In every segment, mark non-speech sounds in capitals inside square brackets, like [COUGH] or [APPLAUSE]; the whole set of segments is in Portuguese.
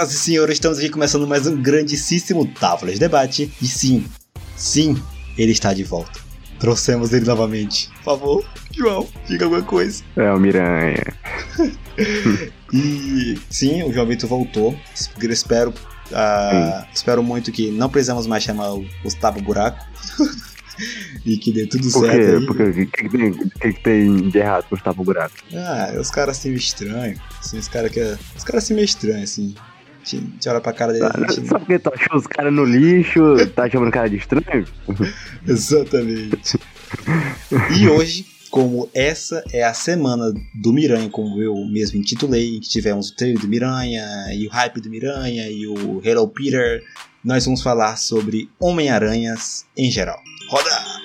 Senhoras e senhores, estamos aqui começando mais um grandíssimo Távolas de Debate. E sim, sim, ele está de volta. Trouxemos ele novamente. Por favor, João, diga alguma coisa. É o Miranha. [LAUGHS] e sim, o João Vitor voltou. Espero, uh, espero muito que não precisamos mais chamar o Gustavo Buraco. [LAUGHS] e que dê tudo Por certo. quê? Aí. Porque o que, que, tem, que, que tem de errado com o Gustavo Buraco? Ah, os caras assim meio estranhos. Assim, os caras que. Os caras assim meio estranhos, assim. A gente, olha pra cara dele. Gente... Só porque tu achou os caras no lixo, tá chamando o cara de estranho? [LAUGHS] Exatamente. e hoje, como essa é a semana do Miranha, como eu mesmo intitulei, que tivemos o trailer do Miranha, e o hype do Miranha, e o Hello Peter, nós vamos falar sobre Homem-Aranhas em geral. Roda!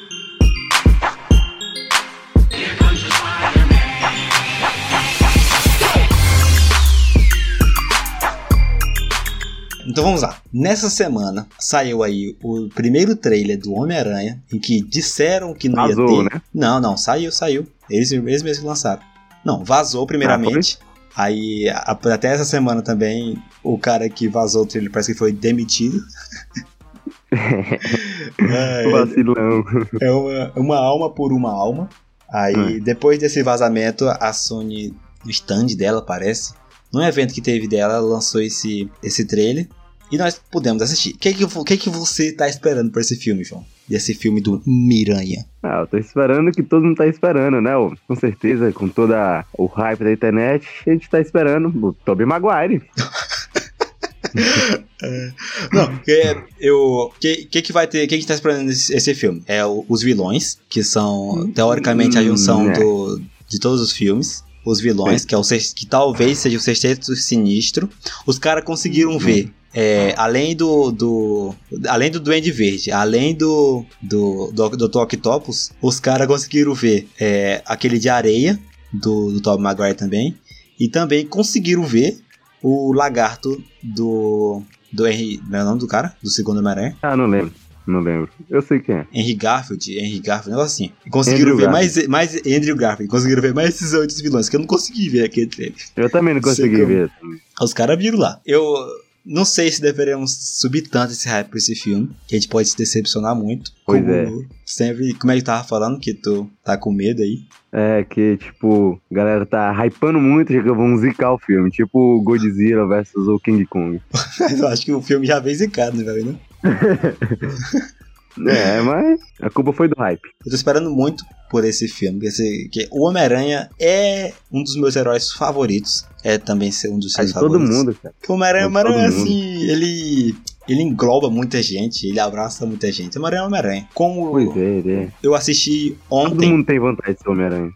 Então vamos lá. Nessa semana saiu aí o primeiro trailer do Homem-Aranha, em que disseram que não Vazou, ia ter. né? Não, não, saiu, saiu. Eles, eles mesmos que lançaram. Não, vazou primeiramente. aí, a- até essa semana também, o cara que vazou o trailer parece que foi demitido. [LAUGHS] É, Vacilão. é uma, uma alma por uma alma. Aí, depois desse vazamento, a Sony, no stand dela, parece, num evento que teve dela, ela lançou esse, esse trailer. E nós pudemos assistir. O que, que, que, que você tá esperando pra esse filme, João? Desse filme do Miranha. Ah, eu tô esperando o que todo mundo tá esperando, né? Com certeza, com toda o hype da internet, a gente tá esperando o Tobey Maguire. [LAUGHS] Não, é, eu. Que, que que vai ter. O que, que tá esperando esse, esse filme? É o- os vilões, que são teoricamente a junção Hum, é. do, de todos os filmes. Os vilões, que, é o, que talvez seja o sexteto sinistro. Os caras conseguiram ver. É, além do, do. Além do Duende Verde, além do. Do, do, do Dr. Octopus, os caras conseguiram ver é, aquele de areia do, do Tobey Maguire também. E também conseguiram ver o lagarto do. Do Henry. Não é o nome do cara? Do segundo Homem-Aranha? Ah, não lembro. Não lembro. Eu sei quem é. Henry Garfield, Henry Garfield, um negócio assim. Conseguiram Andrew ver mais, mais. Andrew Garfield, conseguiram ver mais esses outros vilões, que eu não consegui ver aquele trailer. Eu também não consegui ver. Os caras viram lá. Eu não sei se deveríamos subir tanto esse hype pra esse filme, que a gente pode se decepcionar muito. Pois como é. sempre. Como é que tava falando que tu tá com medo aí? É que, tipo, a galera tá hypando muito, já que vão zicar o filme. Tipo Godzilla versus o King Kong. Mas [LAUGHS] eu acho que o filme já veio zicado, né, velho? né? [LAUGHS] [LAUGHS] É, mas a culpa foi do hype. Eu tô esperando muito por esse filme, porque o Homem-Aranha é um dos meus heróis favoritos. É também ser um dos É seus de todo favoritos. mundo, cara. Porque o Homem-Aranha, É de todo mundo. assim, ele. Ele engloba muita gente, ele abraça muita gente. É o Homem-Aranha. Como Pois é, é. eu assisti Todo ontem, mundo tem vontade de ser Homem-Aranha.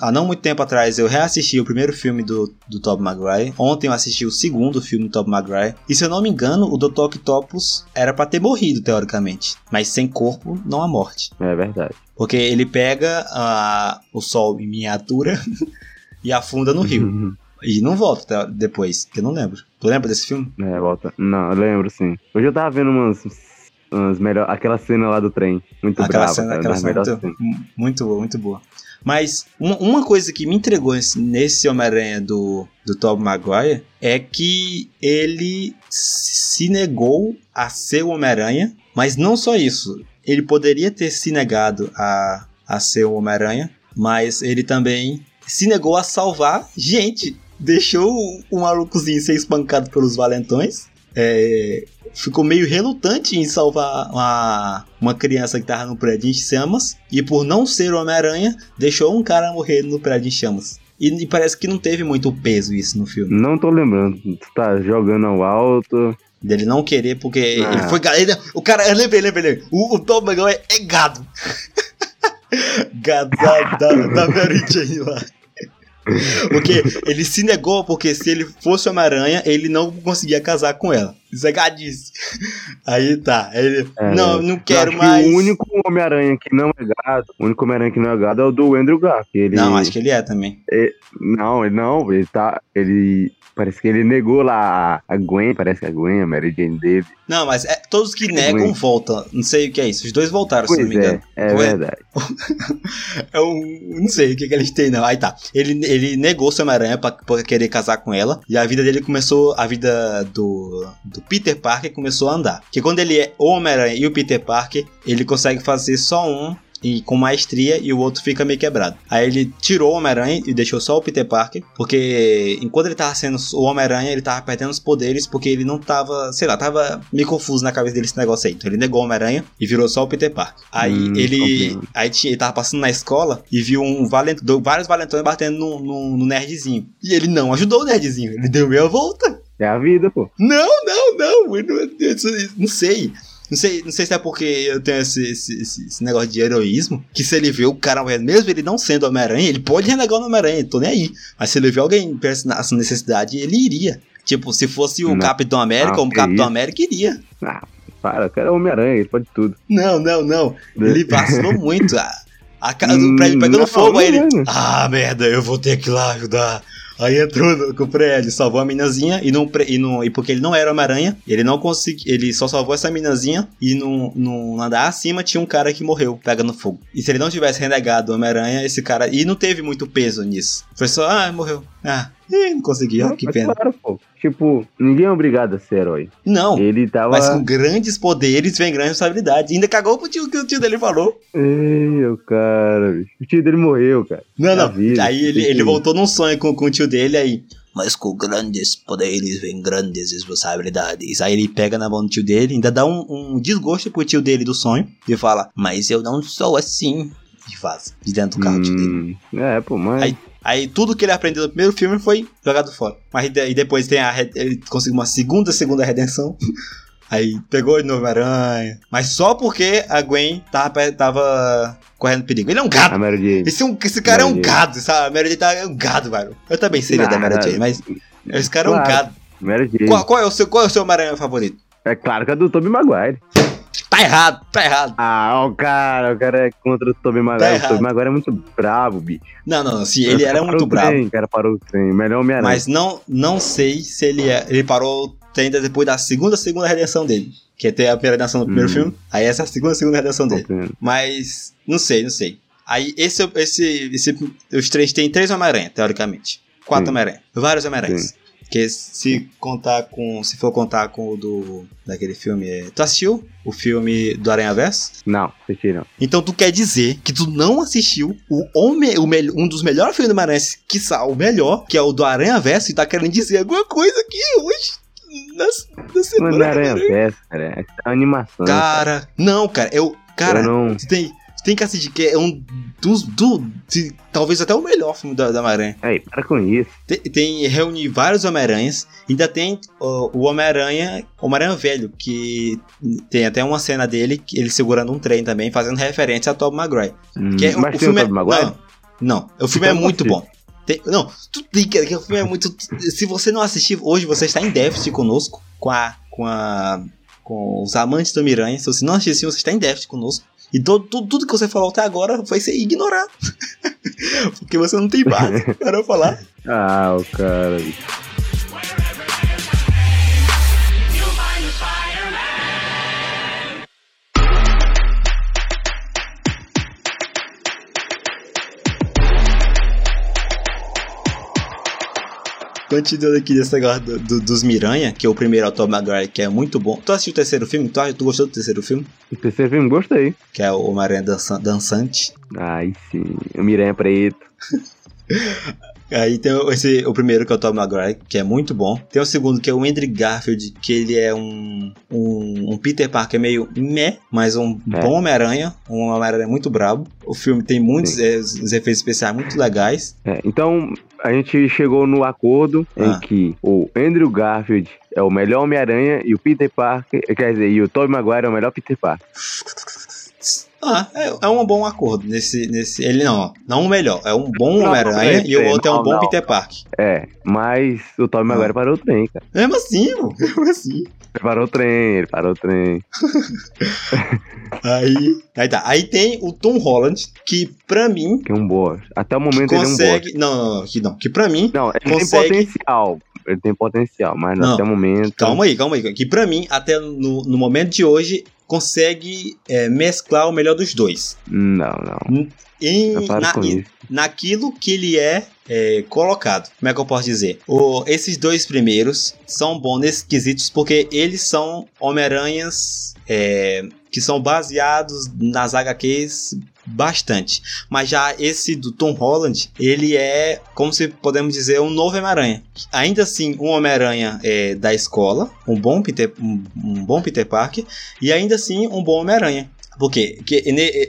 há, não muito tempo atrás, eu reassisti o primeiro filme do, do Tobey Maguire. Ontem eu assisti o segundo filme do Tobey Maguire. E se eu não me engano, o Dr. Octopus era pra ter morrido, teoricamente. Mas sem corpo, não há morte. É verdade. Porque ele pega ah, o sol em miniatura [LAUGHS] e afunda no rio. E não volta depois, que eu não lembro. Tu lembra desse filme? É, volta. Não, eu lembro sim. Hoje eu tava vendo umas. umas melhor... Aquela cena lá do trem. Muito aquela brava, cena, cara. aquela cena muito, muito boa, muito boa. Mas uma, uma coisa que me entregou nesse- nesse Homem-Aranha do, do Tobey Maguire é que ele se negou a ser o Homem-Aranha, mas não só isso. Ele poderia ter se negado a, a ser o Homem-Aranha, mas ele também se negou a salvar gente. Deixou o, malucozinho ser espancado pelos valentões. É, ficou meio relutante em salvar uma, uma criança que tava no prédio em chamas. E por não ser o Homem-Aranha, deixou um cara morrer no prédio em chamas. E, e parece que não teve muito peso isso no filme. Não tô lembrando. Tu tá jogando ao alto. Dele não querer, porque Ah. ele foi. ele- o cara, eu lembrei, lembrei, lembrei. O, o Tom Maguire é gado. [LAUGHS] gado da, da, da Mary Jane lá. Porque ele se negou, porque se ele fosse Homem-Aranha, ele não conseguia casar com ela. Zagadice. Aí tá. Ele, É, não, não quero mais. O único Homem-Aranha que não é gado, o único Homem-Aranha que não é gado é o do Andrew Garfield. Ele, Não, acho que ele é também. Não, ele não, ele tá. Ele. Parece que ele negou lá a- Gwen, parece que a Gwen, a Mary Jane dele. Não, mas é, todos que negam ruim. voltam. Não sei o que é isso. Os dois voltaram, se Pois não me engano. é, é Ué? verdade. [LAUGHS] É um. Não sei o que, que eles têm, não. Aí tá. Ele, ele negou seu Homem-Aranha pra, pra querer casar com ela. E a vida dele começou. A vida do, do Peter Parker começou a andar. Que quando ele é o Homem-Aranha e o Peter Parker, ele consegue fazer só um. E com maestria e o outro fica meio quebrado. Aí ele tirou o Homem-Aranha e deixou só o Peter Parker. Porque enquanto ele tava sendo o Homem-Aranha, ele tava perdendo os poderes. Porque ele não tava. Sei lá, tava meio confuso na cabeça dele esse negócio aí. Então ele negou o Homem-Aranha e virou só o Peter Parker. Aí Hum, ele. Aí ele tava passando na escola e viu um valent, vários valentões batendo no nerdzinho. E ele não ajudou o nerdzinho, ele deu meia volta. É a vida, pô. Não, não, não, eu não, eu não sei. Não sei, não sei se é porque eu tenho esse, esse, esse- esse negócio de heroísmo, que se ele vê o cara, mesmo ele não sendo Homem-Aranha, ele pode renegar o Homem-Aranha, tô nem aí. Mas se ele vê alguém essa necessidade, ele iria. Tipo, se fosse o Não. Capitão América, Ah, o Capitão. América iria. Para, o cara é Homem-Aranha, ele pode tudo. Não, não, não. Ele [LAUGHS] vacilou muito. A, a cara do Hum, prédio pegando não, fogo, aí ele. não, não. Ah, merda, eu vou ter que ir lá ajudar. Aí entrou no, com o prédio, salvou a minazinha e, não, e, não, e porque ele não era Homem-Aranha, ele não conseguiu. Ele só salvou essa minazinha e no, no andar acima tinha um cara que morreu pegando fogo. E se ele não tivesse renegado o Homem-Aranha, esse cara. E não teve muito peso nisso. Foi só, ah, morreu. Ah, ih, não consegui, ó, Não, que pena. Claro, pô. Tipo, ninguém é obrigado a ser herói. Não. Ele tava. Mas com grandes poderes vem grande responsabilidade. Ainda cagou pro tio que o tio dele falou. O cara, bicho. O tio dele morreu, cara. Não, É não. vida, aí ele, ele que- voltou num sonho com, com o tio dele aí. Mas com grandes poderes vem grandes responsabilidades. Aí ele pega na mão do tio dele, ainda dá um, um desgosto pro tio dele do sonho. E fala, mas eu não sou assim. E vaza de dentro do carro do tio dele. Hum, é, pô, mas. Aí- Aí tudo que ele aprendeu no primeiro filme foi jogado fora. Mas e depois tem a, ele conseguiu uma segunda, segunda redenção. [LAUGHS] Aí pegou de novo Aranha. Mas só porque a Gwen tava, tava correndo perigo. Ele é um A Jane. Esse, é um- esse cara é um gado, sabe? A Mary Jane tá- é um gado, velho. Eu também seria da Mary Jane, mas esse cara é um Claro. gado. Mary Jane. Qual, qual é o seu, qual é o seu Homem-Aranha favorito? É claro que é do Tobey Maguire. Tá errado, tá errado. Ah, o cara, o cara é contra o Tobey Maguire. Tá o. Tobey Maguire é muito bravo, bicho. Não, não, não. Sim, ele era muito o bravo. Trem, o cara parou o trem. Melhor Homem-Aranha. Mas não, não sei se ele é. Ele parou ainda depois da segunda, segunda redenção dele. Que é ter a primeira redenção no primeiro Hum. filme. Aí essa é a segunda, segunda redenção dele. Compreendo. Mas não sei, não sei. Aí esse, esse, esse os três tem três Homem-Aranha, teoricamente. Quatro. Homem-Aranha. Vários Homem-Aranhas. Que se contar com. Se for contar com o do. Daquele filme. é- Tu assistiu o filme do Aranha Verso? Não, assisti não. Então tu quer dizer que tu não assistiu o, homem, o mel- um dos melhores filmes do Aranha, quiçá o melhor, que é o do Aranha Verso, e tá querendo dizer alguma coisa aqui hoje. Na, na semana. Mano, Aranha Verso, cara. É animação. Cara, não, cara, eu. Cara, Eu não. tem, tem que assistir, que é um dos. Do, se- talvez até o melhor filme da, da Homem-Aranha. Aí, para com isso. Tem, tem reúne vários Homem-Aranhas. Ainda tem ó, o Homem-Aranha, Homem-Aranha velho, que tem até uma cena dele, que ele segurando um trem também, fazendo referência a Tobey Maguire. Hum, Que é- mas o tem o filme é, Tobey Maguire? Não, não, o filme é Então muito não bom. Tem- não, tu tem que, que o filme é muito. Se você não assistir hoje, você está em déficit conosco, com a, com a, com os amantes do Miranha. Se você não assistir, você está em déficit conosco. E todo, tudo, tudo que você falou até agora vai ser ignorado. [LAUGHS] Porque você não tem base [LAUGHS] para falar. Ah, o cara. Continuando aqui desse negócio do- do- dos Miranha, que é o primeiro Maguire, que é muito bom. Tu assistiu o terceiro filme? Tu, tu gostou do terceiro filme? O terceiro filme gostei. Que é o Homem-Aranha dança- dançante. Ai, sim. O Miranha Preto. [LAUGHS] Aí tem o- esse, o primeiro que é o Tom Maguire, que é muito bom. Tem o segundo que é o Andrew Garfield, que ele é um, um, um Peter Parker meio meh, mas um É. bom Homem-Aranha, um Homem-Aranha muito brabo. O filme tem muitos é, os efeitos especiais muito legais. É, então, a gente chegou no acordo Ah. em que o Andrew Garfield é o melhor Homem-Aranha e o Peter Parker, quer dizer, e o Tobey Maguire é o melhor Peter Parker. Ah, é, é um bom acordo nesse, nesse. Ele não, não o melhor, é um bom Não, Homem-Aranha não, e o outro é um não, bom não. Peter Parker. É, mas o Tobey Maguire parou o trem, cara. Mesmo assim, pô, [LAUGHS] mesmo assim. Parou o trem, ele parou o trem. [LAUGHS] Aí, aí tá. Aí tem o Tom Holland, que pra mim Que é um boa. Até o momento ele é um consegue. não, não, não, que não. Que pra mim. Não, ele consegue- tem potencial. Ele tem potencial, mas Não. até o momento. Calma aí, calma aí. Que pra mim, até no, no momento de hoje, consegue é, mesclar o melhor dos dois. Não, não. Em, na- com em- isso. naquilo que ele é, é, colocado. Como é que eu posso dizer? O- esses dois primeiros são bons nesses quesitos porque eles são Homem-Aranhas é, que são baseados nas HQs bastante. Mas já esse do Tom Holland, ele é, como se podemos dizer, um novo Homem-Aranha. Ainda assim, um Homem-Aranha é, da escola, um bom Peter, um, um bom Peter Parker, e ainda assim um bom Homem-Aranha. Por quê? Porque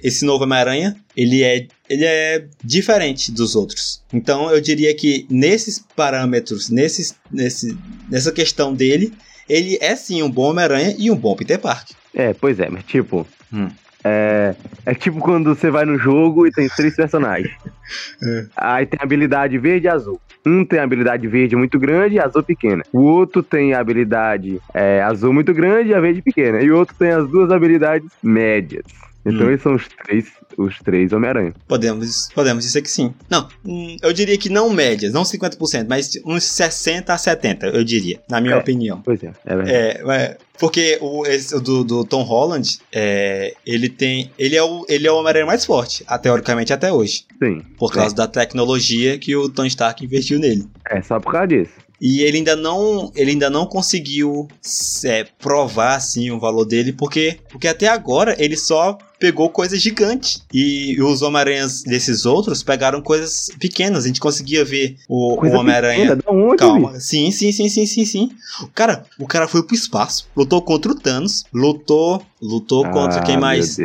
esse novo Homem-Aranha, ele é, ele é diferente dos outros. Então eu diria que nesses parâmetros, nesses, nesse, nessa questão dele, ele é sim um bom Homem-Aranha e um bom Peter Parker. É, pois é, mas tipo. Hum. É, é tipo quando você vai no jogo e tem três personagens. É. Aí tem habilidade verde e azul. Um tem habilidade verde muito grande e azul pequena. O outro tem habilidade é, azul muito grande e a verde pequena. E o outro tem as duas habilidades médias. Então Hum. esses são os três, os três Homem-Aranha. Podemos, podemos dizer que sim. Não, hum, eu diria que não médias, não 50%, mas uns 60 a 70, eu diria, na minha É. opinião. Pois é, é verdade. É, porque o, esse, do, do Tom Holland, é, ele tem. Ele é o, ele é o Homem-Aranha mais forte, teoricamente até hoje. Sim. Por causa da tecnologia que o Tony Stark investiu nele. É só por causa disso. E ele ainda não, ele ainda não conseguiu é, provar assim o valor dele, porque, porque até agora ele só pegou coisas gigantes. E os Homem-Aranhas desses outros pegaram coisas pequenas. A gente conseguia ver o, o Homem-Aranha. Calma. Sim, sim, sim, sim, sim, sim. O cara, o cara foi pro espaço, lutou contra o Thanos, lutou, lutou contra Ah, quem mais?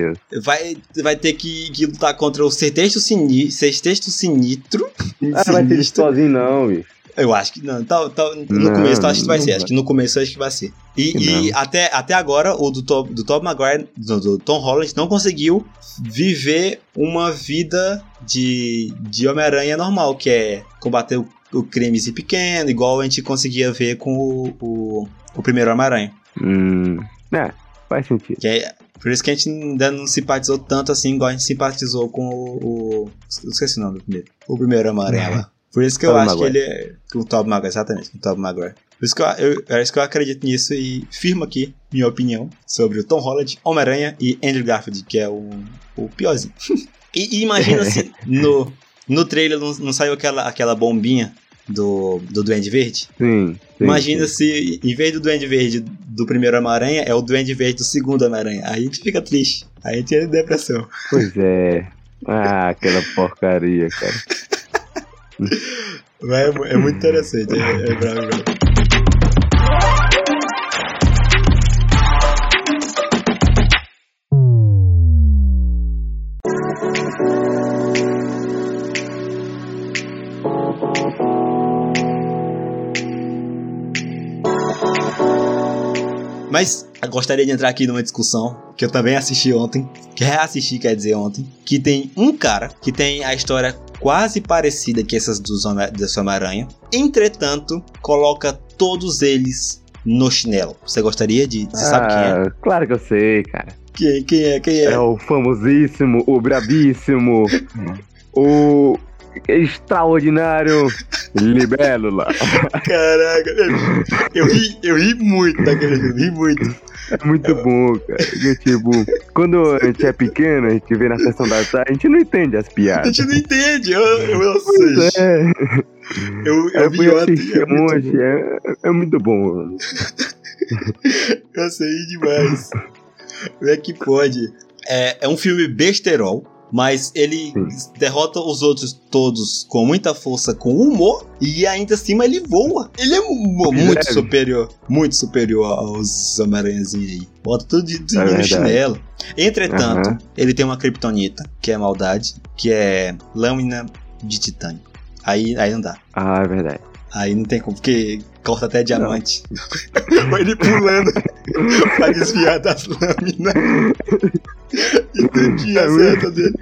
Vai, vai ter que, que lutar contra o Sexteto Sini, Sexteto Sinistro. Ah, vai ter Sinistro. sozinho, não, bicho. Eu acho que não. Tá, tá- no Não, começo eu acho que vai ser. vai. Acho que no começo eu acho que vai ser. E, e até, até agora, o do Tom, do Tom Maguire, do, do Tom Holland, não conseguiu viver uma vida de, de Homem-Aranha normal, que é combater o, o crimes pequeno, igual a gente conseguia ver com o, o, o primeiro Homem-Aranha. Hum. É, faz sentido. Que é, por isso que a gente ainda não simpatizou tanto assim, igual a gente simpatizou com o. o esqueci o nome do primeiro. O primeiro Homem-Aranha lá. Por isso que eu Tobey acho Maguire. que ele é. Com o Tobey Maguire, exatamente, com o Tobey Maguire. Por isso que eu, eu, é isso que eu acredito nisso e firmo aqui minha opinião sobre o Tom Holland, Homem-Aranha e Andrew Garfield, que é o, o piorzinho. [LAUGHS] e, e imagina se [LAUGHS] no, no trailer não, não saiu aquela, aquela bombinha do, do Duende Verde? Sim. sim, Imagina sim. se, em vez do Duende Verde do primeiro Homem-Aranha, é o Duende Verde do segundo Homem-Aranha. Aí a gente fica triste. Aí a gente entra em depressão. Pois é. Ah, aquela porcaria, cara. [LAUGHS] É, é muito interessante. É, é bravo, bravo. Mas gostaria de entrar aqui numa discussão que eu também assisti ontem, que reassisti, quer dizer, ontem, que tem um cara que tem a história quase parecida que essas desse Homem-Aranha. Entretanto, coloca todos eles no chinelo. Você gostaria de. Você sabe quem é? Ah, Claro que eu sei, cara. Quem, quem é? Quem é? É o famosíssimo, o brabíssimo, [LAUGHS] o extraordinário Libélula. Caraca, eu, ri, eu ri muito daquele filme, ri muito. É muito bom, cara. Porque, tipo, quando a gente é pequeno, a gente vê na sessão da tarde, a gente não entende as A piadas. gente não entende, eu, eu, eu, sei. é, eu, eu eu vi fui ontem, é muito é, é muito bom. [LAUGHS] Eu sei demais. Como é que pode? É, é um filme besterol, mas ele Sim. derrota os outros todos com muita força, com humor, e ainda acima ele voa. Ele é mu- muito É. superior, muito superior aos Homem-Aranhazinhos aí. Bota tudo de, de É no verdade. chinelo. Entretanto, Aham. ele tem uma kryptonita, que é maldade, que é lâmina de titânio. Aí, aí não dá. Ah, é verdade. Aí não tem como, porque corta até diamante. ele pulando pra desviar das lâminas. E tudinho É acerta dele.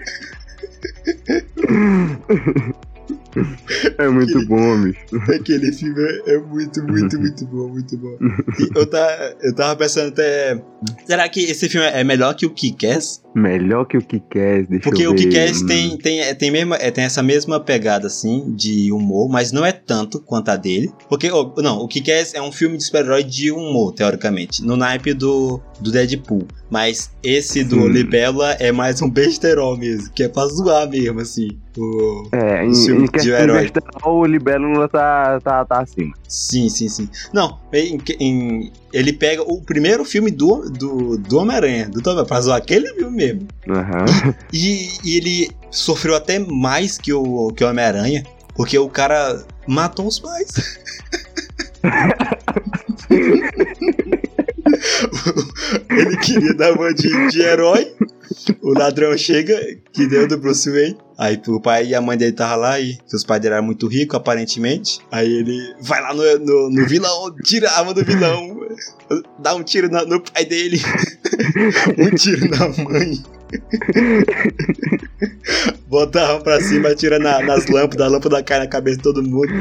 É muito Aquele- bom, bicho. Aquele filme é, muito, muito, [LAUGHS] muito bom, muito bom. E eu, tá, eu tava pensando até. Será que esse filme é melhor que o Kick-Ass? Melhor que o Kick-Ass, deixa Porque eu o ver. Kick-Ass Hum, tem, tem, é, tem, mesma, é, tem essa mesma pegada, assim, de humor, mas não é tanto quanto a dele. Porque, ó, não, o Kick-Ass é um filme de super-herói de humor, teoricamente, no naipe do, do Deadpool. Mas esse do. Libélula é mais um besterol mesmo, que é pra zoar mesmo, assim. É, em, Os filmes em de herói. o Libélula tá, tá, tá acima. Sim, sim, sim. Não, em- em- ele pega o primeiro filme do, do, do Homem-Aranha, do Tom, pra zoar aquele filme mesmo. Aham. [LAUGHS] E, e ele sofreu até mais que o, que o Homem-Aranha, porque o cara matou os pais. [LAUGHS] [LAUGHS] ele queria dar uma de, de herói. O ladrão chega, que deu do Bruce Wayne. Aí o pai e a mãe dele tava lá e os pais eram muito ricos, aparentemente. Aí ele vai lá no, no, no vilão, tira a arma do vilão, dá um tiro na- no pai dele, [LAUGHS] um tiro na mãe. Bota a arma pra cima, atira na- nas lâmpadas, a lâmpada cai na cabeça de todo mundo.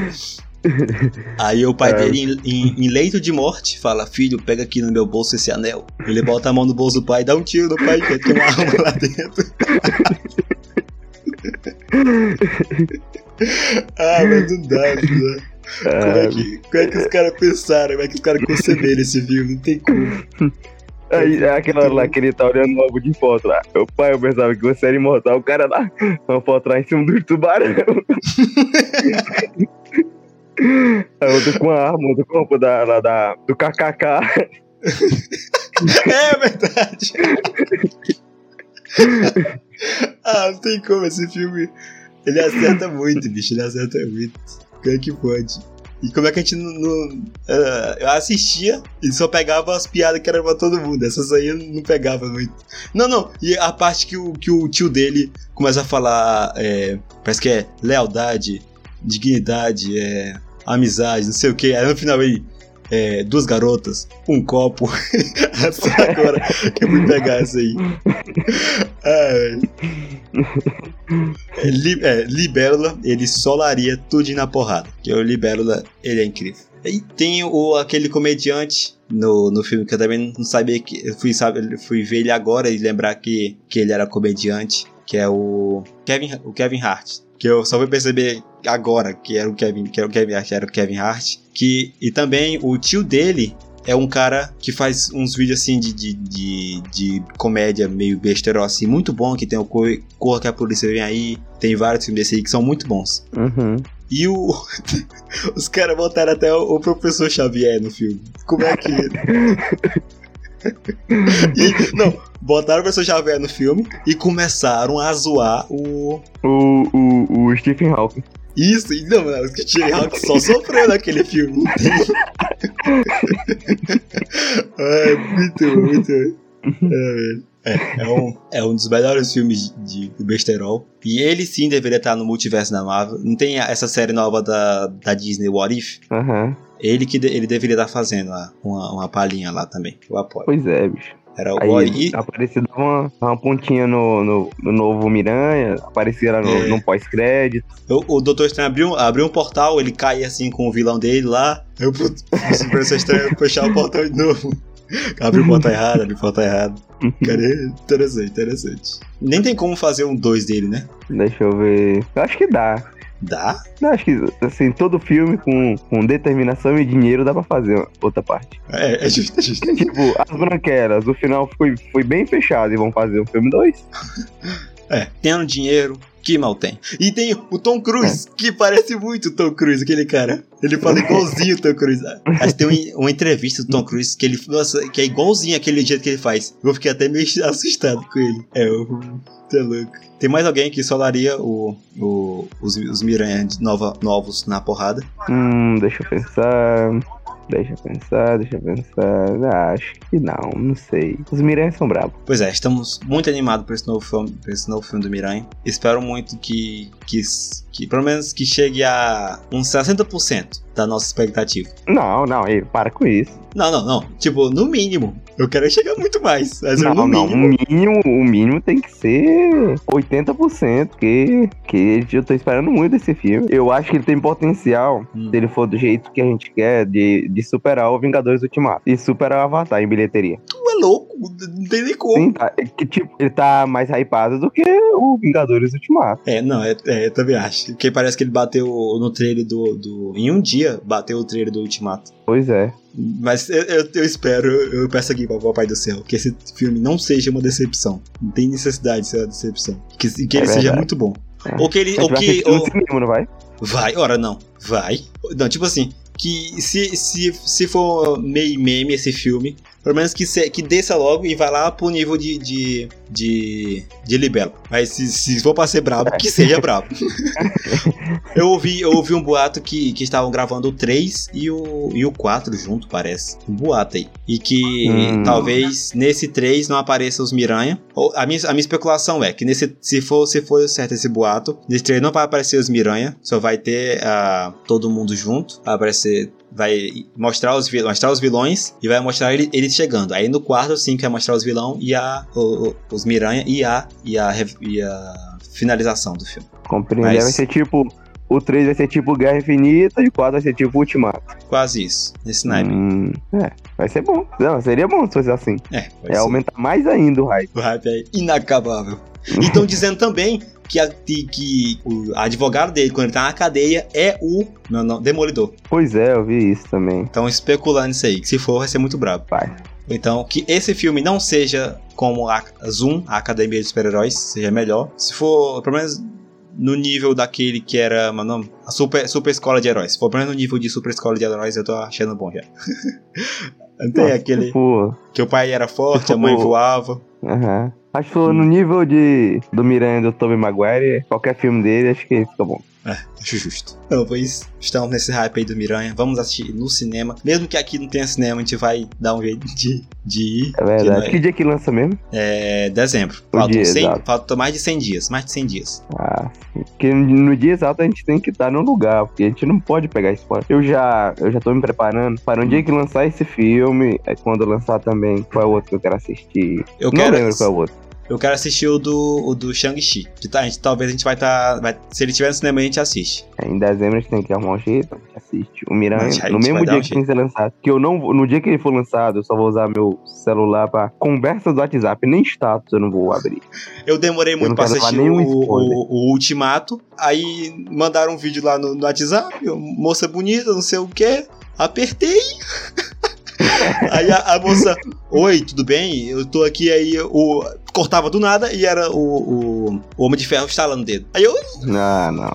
Aí o pai É. dele, em, em- leito de morte, fala: Filho, pega aqui no meu bolso esse anel. Ele bota a mão no bolso do pai, dá um tiro no pai, que tem uma arma lá [LAUGHS] dentro. [LAUGHS] ah, mas não dá, não dá. Como é que, como é que os caras pensaram? Como é que os caras conceberam esse filme? Não tem como. Aí, é aquela hora lá que ele tá olhando o álbum de foto lá. Meu pai, eu pensava que você era imortal. O cara lá, uma foto lá em cima do tubarão. [LAUGHS] Outro com a arma, outro roupa da, lá da, do KKK. [LAUGHS] É verdade. [LAUGHS] ah, não tem como esse filme. Ele acerta muito, bicho. Ele acerta muito. Como é que pode? E como é que a gente não. não- ah, eu assistia e só pegava as piadas que eram pra todo mundo. Essas aí eu não pegava muito. Não, não. E a parte que o, que o tio dele começa a falar. é, parece que é lealdade, dignidade, é, amizade, não sei o que. Aí no final ele. é, duas garotas, um copo. [LAUGHS] Só agora que eu fui pegar essa aí. É, li, é, Libélula, ele solaria tudo na porrada. Que o Libélula, ele é incrível. E tem o, aquele comediante no, no filme que eu também não sabia que. Fui, sabe, fui ver ele agora e lembrar que, que ele era comediante. Que é o Kevin, o Kevin Hart. Que eu só fui perceber agora que era o Kevin, que era o Kevin Hart, era o Kevin Hart. Que, e também o tio dele é um cara que faz uns vídeos assim de, de, de, de comédia meio besterol assim, muito bom, que tem o Co- Corra que a Polícia Vem Aí, tem vários filmes desse aí que são muito bons. Uhum. E o. [LAUGHS] Os caras botaram até o, o professor Xavier no filme. Como é que. [LAUGHS] E, não, botaram o professor Xavier no filme e começaram a zoar o. O, o, o Stephen Hawking. Isso, não, mano, o Stephen Hawking só sofreu naquele filme. [LAUGHS] É, muito muito bom. É. É, é um, é um dos melhores filmes de, de besterol. E ele sim deveria estar no multiverso da Marvel. Não tem essa série nova da, da Disney, What If? Aham. Ele que de- ele deveria estar fazendo lá, uma, uma palhinha lá também. Eu apoio. Pois é, bicho. Era o Aí aparecia dava uma, uma pontinha no, no, no novo Miranha, aparecia lá no, É. no pós-crédito. O, o Doutor Estranho abriu, abriu um portal, ele cai assim com o vilão dele lá. Aí o Professor Estranho fechar o portal de novo. [LAUGHS] Abriu o portal errado, abriu o portal errado. Cara, é interessante, interessante. Nem tem como fazer um 2 dele, né? Deixa eu ver. Eu acho que dá. Dá? Eu acho que, assim, todo filme com, com determinação e dinheiro dá pra fazer outra parte. É, é justo, é justo. tipo, As Branquelas, o final foi, foi bem fechado e vão fazer o filme 2. É, tendo dinheiro, que mal tem. E tem o Tom Cruise, que parece muito o Tom Cruise, aquele cara. Ele fala igualzinho o Tom Cruise. Acho que tem um- uma entrevista do Tom Cruise que ele, nossa, que é igualzinho aquele jeito que ele faz. Eu fiquei até meio [LAUGHS] assustado com ele. É, o. Tá louco. Tem mais alguém que solaria o, o, os, os Miranha nova, novos na porrada? Hum, deixa eu pensar. Deixa eu pensar, deixa eu pensar. Ah, acho que não, não sei. Os Miranhas são bravos. Pois é, estamos muito animados por esse novo filme, esse novo filme do Miranha. Espero muito que, que, que pelo menos que chegue a uns 60% da nossa expectativa. Não, não, ei, para com isso. Não, não, não. Tipo, no mínimo. Eu quero chegar muito mais. Mas não, no não, o mínimo. mínimo, o mínimo tem que ser 80%, que, que eu tô esperando muito desse filme. Eu acho que ele tem potencial, Hum. se ele for do jeito que a gente quer, de, de superar o Vingadores Ultimato. E superar o Avatar em bilheteria. Tu é louco. Não tem nem como. Sim, tá, é que, tipo, ele tá mais hypado do que o Vingadores Ultimato. É, não, é, é, eu também acho. Porque parece que ele bateu no trailer do, do. Em um dia, bateu o trailer do Ultimato. Pois é. Mas eu, eu, eu espero, eu peço aqui para o Papai do Céu, que esse filme não seja uma decepção. Não tem necessidade de ser uma decepção. Que, que É ele seja muito bom. É. Ou que ele. Ou que. ou- cinema, não vai? Vai, ora não. Vai. Não, tipo assim, que se, se, se for meio meme esse filme, pelo menos que, se, que desça logo e vai lá pro nível de. de. de, de libelo. Mas se, se for pra ser brabo, que seja [LAUGHS] brabo. eu, ouvi, eu ouvi um boato que, que estavam gravando o 3 e o, e o 4 junto, parece. Um boato aí. E que Hum. talvez nesse 3 não apareça os Miranha. Ou, a, minha, a minha especulação é que nesse, se, for, se for certo esse boato, nesse 3 não vai aparecer os Miranha, só vai ter ah, todo mundo junto. Vai aparecer. Vai mostrar os, vil- mostrar os vilões e vai mostrar ele- eles chegando. Aí no quarto, sim, que vai mostrar os vilão e a, o- o- os Miranha e a, e, a, e a finalização do filme. Compreender. Mas- Vai ser tipo. O 3 vai ser tipo Guerra Infinita e o 4 vai ser tipo Ultimato. Quase isso, nesse naipe. Hum, é, vai ser bom. Não, seria bom se fosse assim. É, vai É aumentar mais ainda o hype. O hype é inacabável. E estão dizendo também que, a, que, que o advogado dele, quando ele tá na cadeia, é o não, não, Demolidor. Pois é, eu vi isso também. Estão especulando isso aí, que se for vai ser muito brabo. Vai. Então, que esse filme não seja como a Zoom, a Academia de Super-Heróis, seja melhor. Se for, pelo menos no nível daquele que era, mano, a super, super Escola de Heróis. Se for pelo menos no nível de Super Escola de Heróis, eu tô achando bom já. [LAUGHS] Não tem Nossa, aquele Pô, que o pai era forte, a mãe voava. Aham. Acho que no nível de do Miranha do Tobey Maguire, qualquer filme dele, acho que fica bom. Acho justo. Então, pois estamos nesse hype aí do Miranha. Vamos assistir no cinema. Mesmo que aqui não tenha cinema, a gente vai dar um jeito de, de ir. É verdade. Que Que dia que lança mesmo? É dezembro. Faltam, dia 100, exato. faltam mais de 100 dias. Mais de 100 dias. Ah, porque no dia exato a gente tem que estar no lugar, porque a gente não pode pegar spoiler. Eu já, eu já tô me preparando para no dia que lançar esse filme, é quando lançar também, qual é o outro que eu quero assistir. Eu não quero, lembro qual é o outro. eu quero assistir o do, o do Shang-Chi. Que tá, a gente, talvez a gente vai estar. se ele tiver no cinema, a gente assiste. É, Em dezembro a gente tem que arrumar um jeito, a gente assiste. O Miranha, no mesmo dia um que tem que ser lançado. Que eu não vou- no dia que ele for lançado, eu só vou usar meu celular pra conversa do WhatsApp, nem status eu não vou abrir. Eu demorei muito não pra quero assistir o, o- o Ultimato. Aí mandaram um vídeo lá no, no WhatsApp. eu, Moça bonita, não sei o que. Apertei. [LAUGHS] aí a, a moça, oi, tudo bem? Eu tô aqui aí. O, cortava do nada e era o, o, o Homem de Ferro estalando o dedo. Aí eu, Não, não.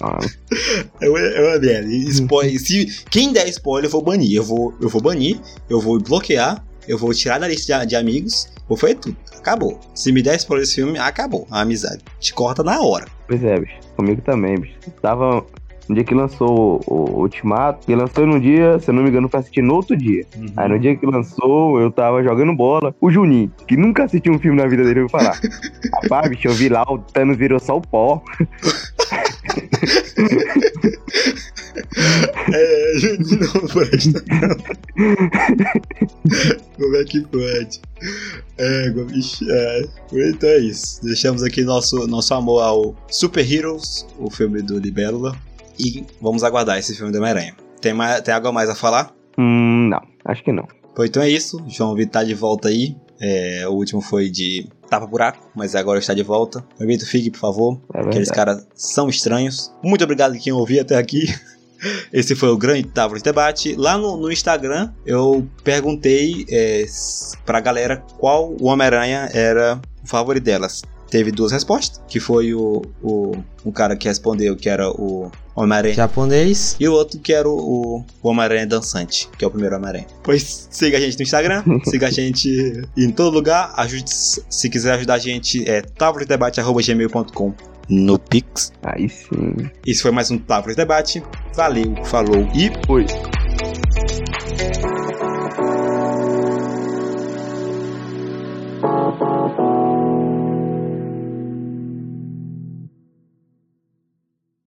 eu, eu, eu. Spoiler, se quem der spoiler, eu vou banir. Eu vou, eu vou banir, eu vou bloquear, eu vou tirar da lista de, de amigos. Vou fazer tudo. Acabou. Se me der spoiler desse filme, acabou a amizade. Te corta na hora. Pois é, bicho. Comigo também, bicho. Tava. No dia que lançou o, o Ultimato, que lançou num dia, se eu não me engano, foi assistir no outro dia. Aí no dia que lançou, eu tava jogando bola. O Juninho, que nunca assistiu um filme na vida dele, eu vou falar. [LAUGHS] Rapaz, bicho, eu vi lá, o Thanos virou só o pó. [LAUGHS] É, não presta não. Como é que pode? É, bicho, é. Então é isso. Deixamos aqui nosso, nosso amor ao Super Heroes, o filme do Libélula. E vamos aguardar esse filme do Homem-Aranha. Tem, mais, tem algo a mais a falar? Hum, não, acho que não. Pois então é isso. João Vitor tá de volta aí. É, o último foi de tapa buraco, mas agora está de volta. João Vitor, fique, por favor. É Aqueles caras são estranhos. Muito obrigado a quem ouviu até aqui. [LAUGHS] Esse foi o grande Távola de Debate. Lá no, no Instagram, eu perguntei é, pra galera qual o Homem-Aranha era o favorito delas. Teve duas respostas, que foi o, o, um cara que respondeu que era o Homem-Aranha japonês e o outro que era o, o, o Homem-Aranha dançante, que é o primeiro Homem-Aranha. Pois siga a gente no Instagram, [LAUGHS] siga a gente em todo lugar. Ajude, se quiser ajudar a gente, é távoladebate.gmail.com no Pix. Aí sim. Esse foi mais um Távola de Debate. Valeu, falou e Foi.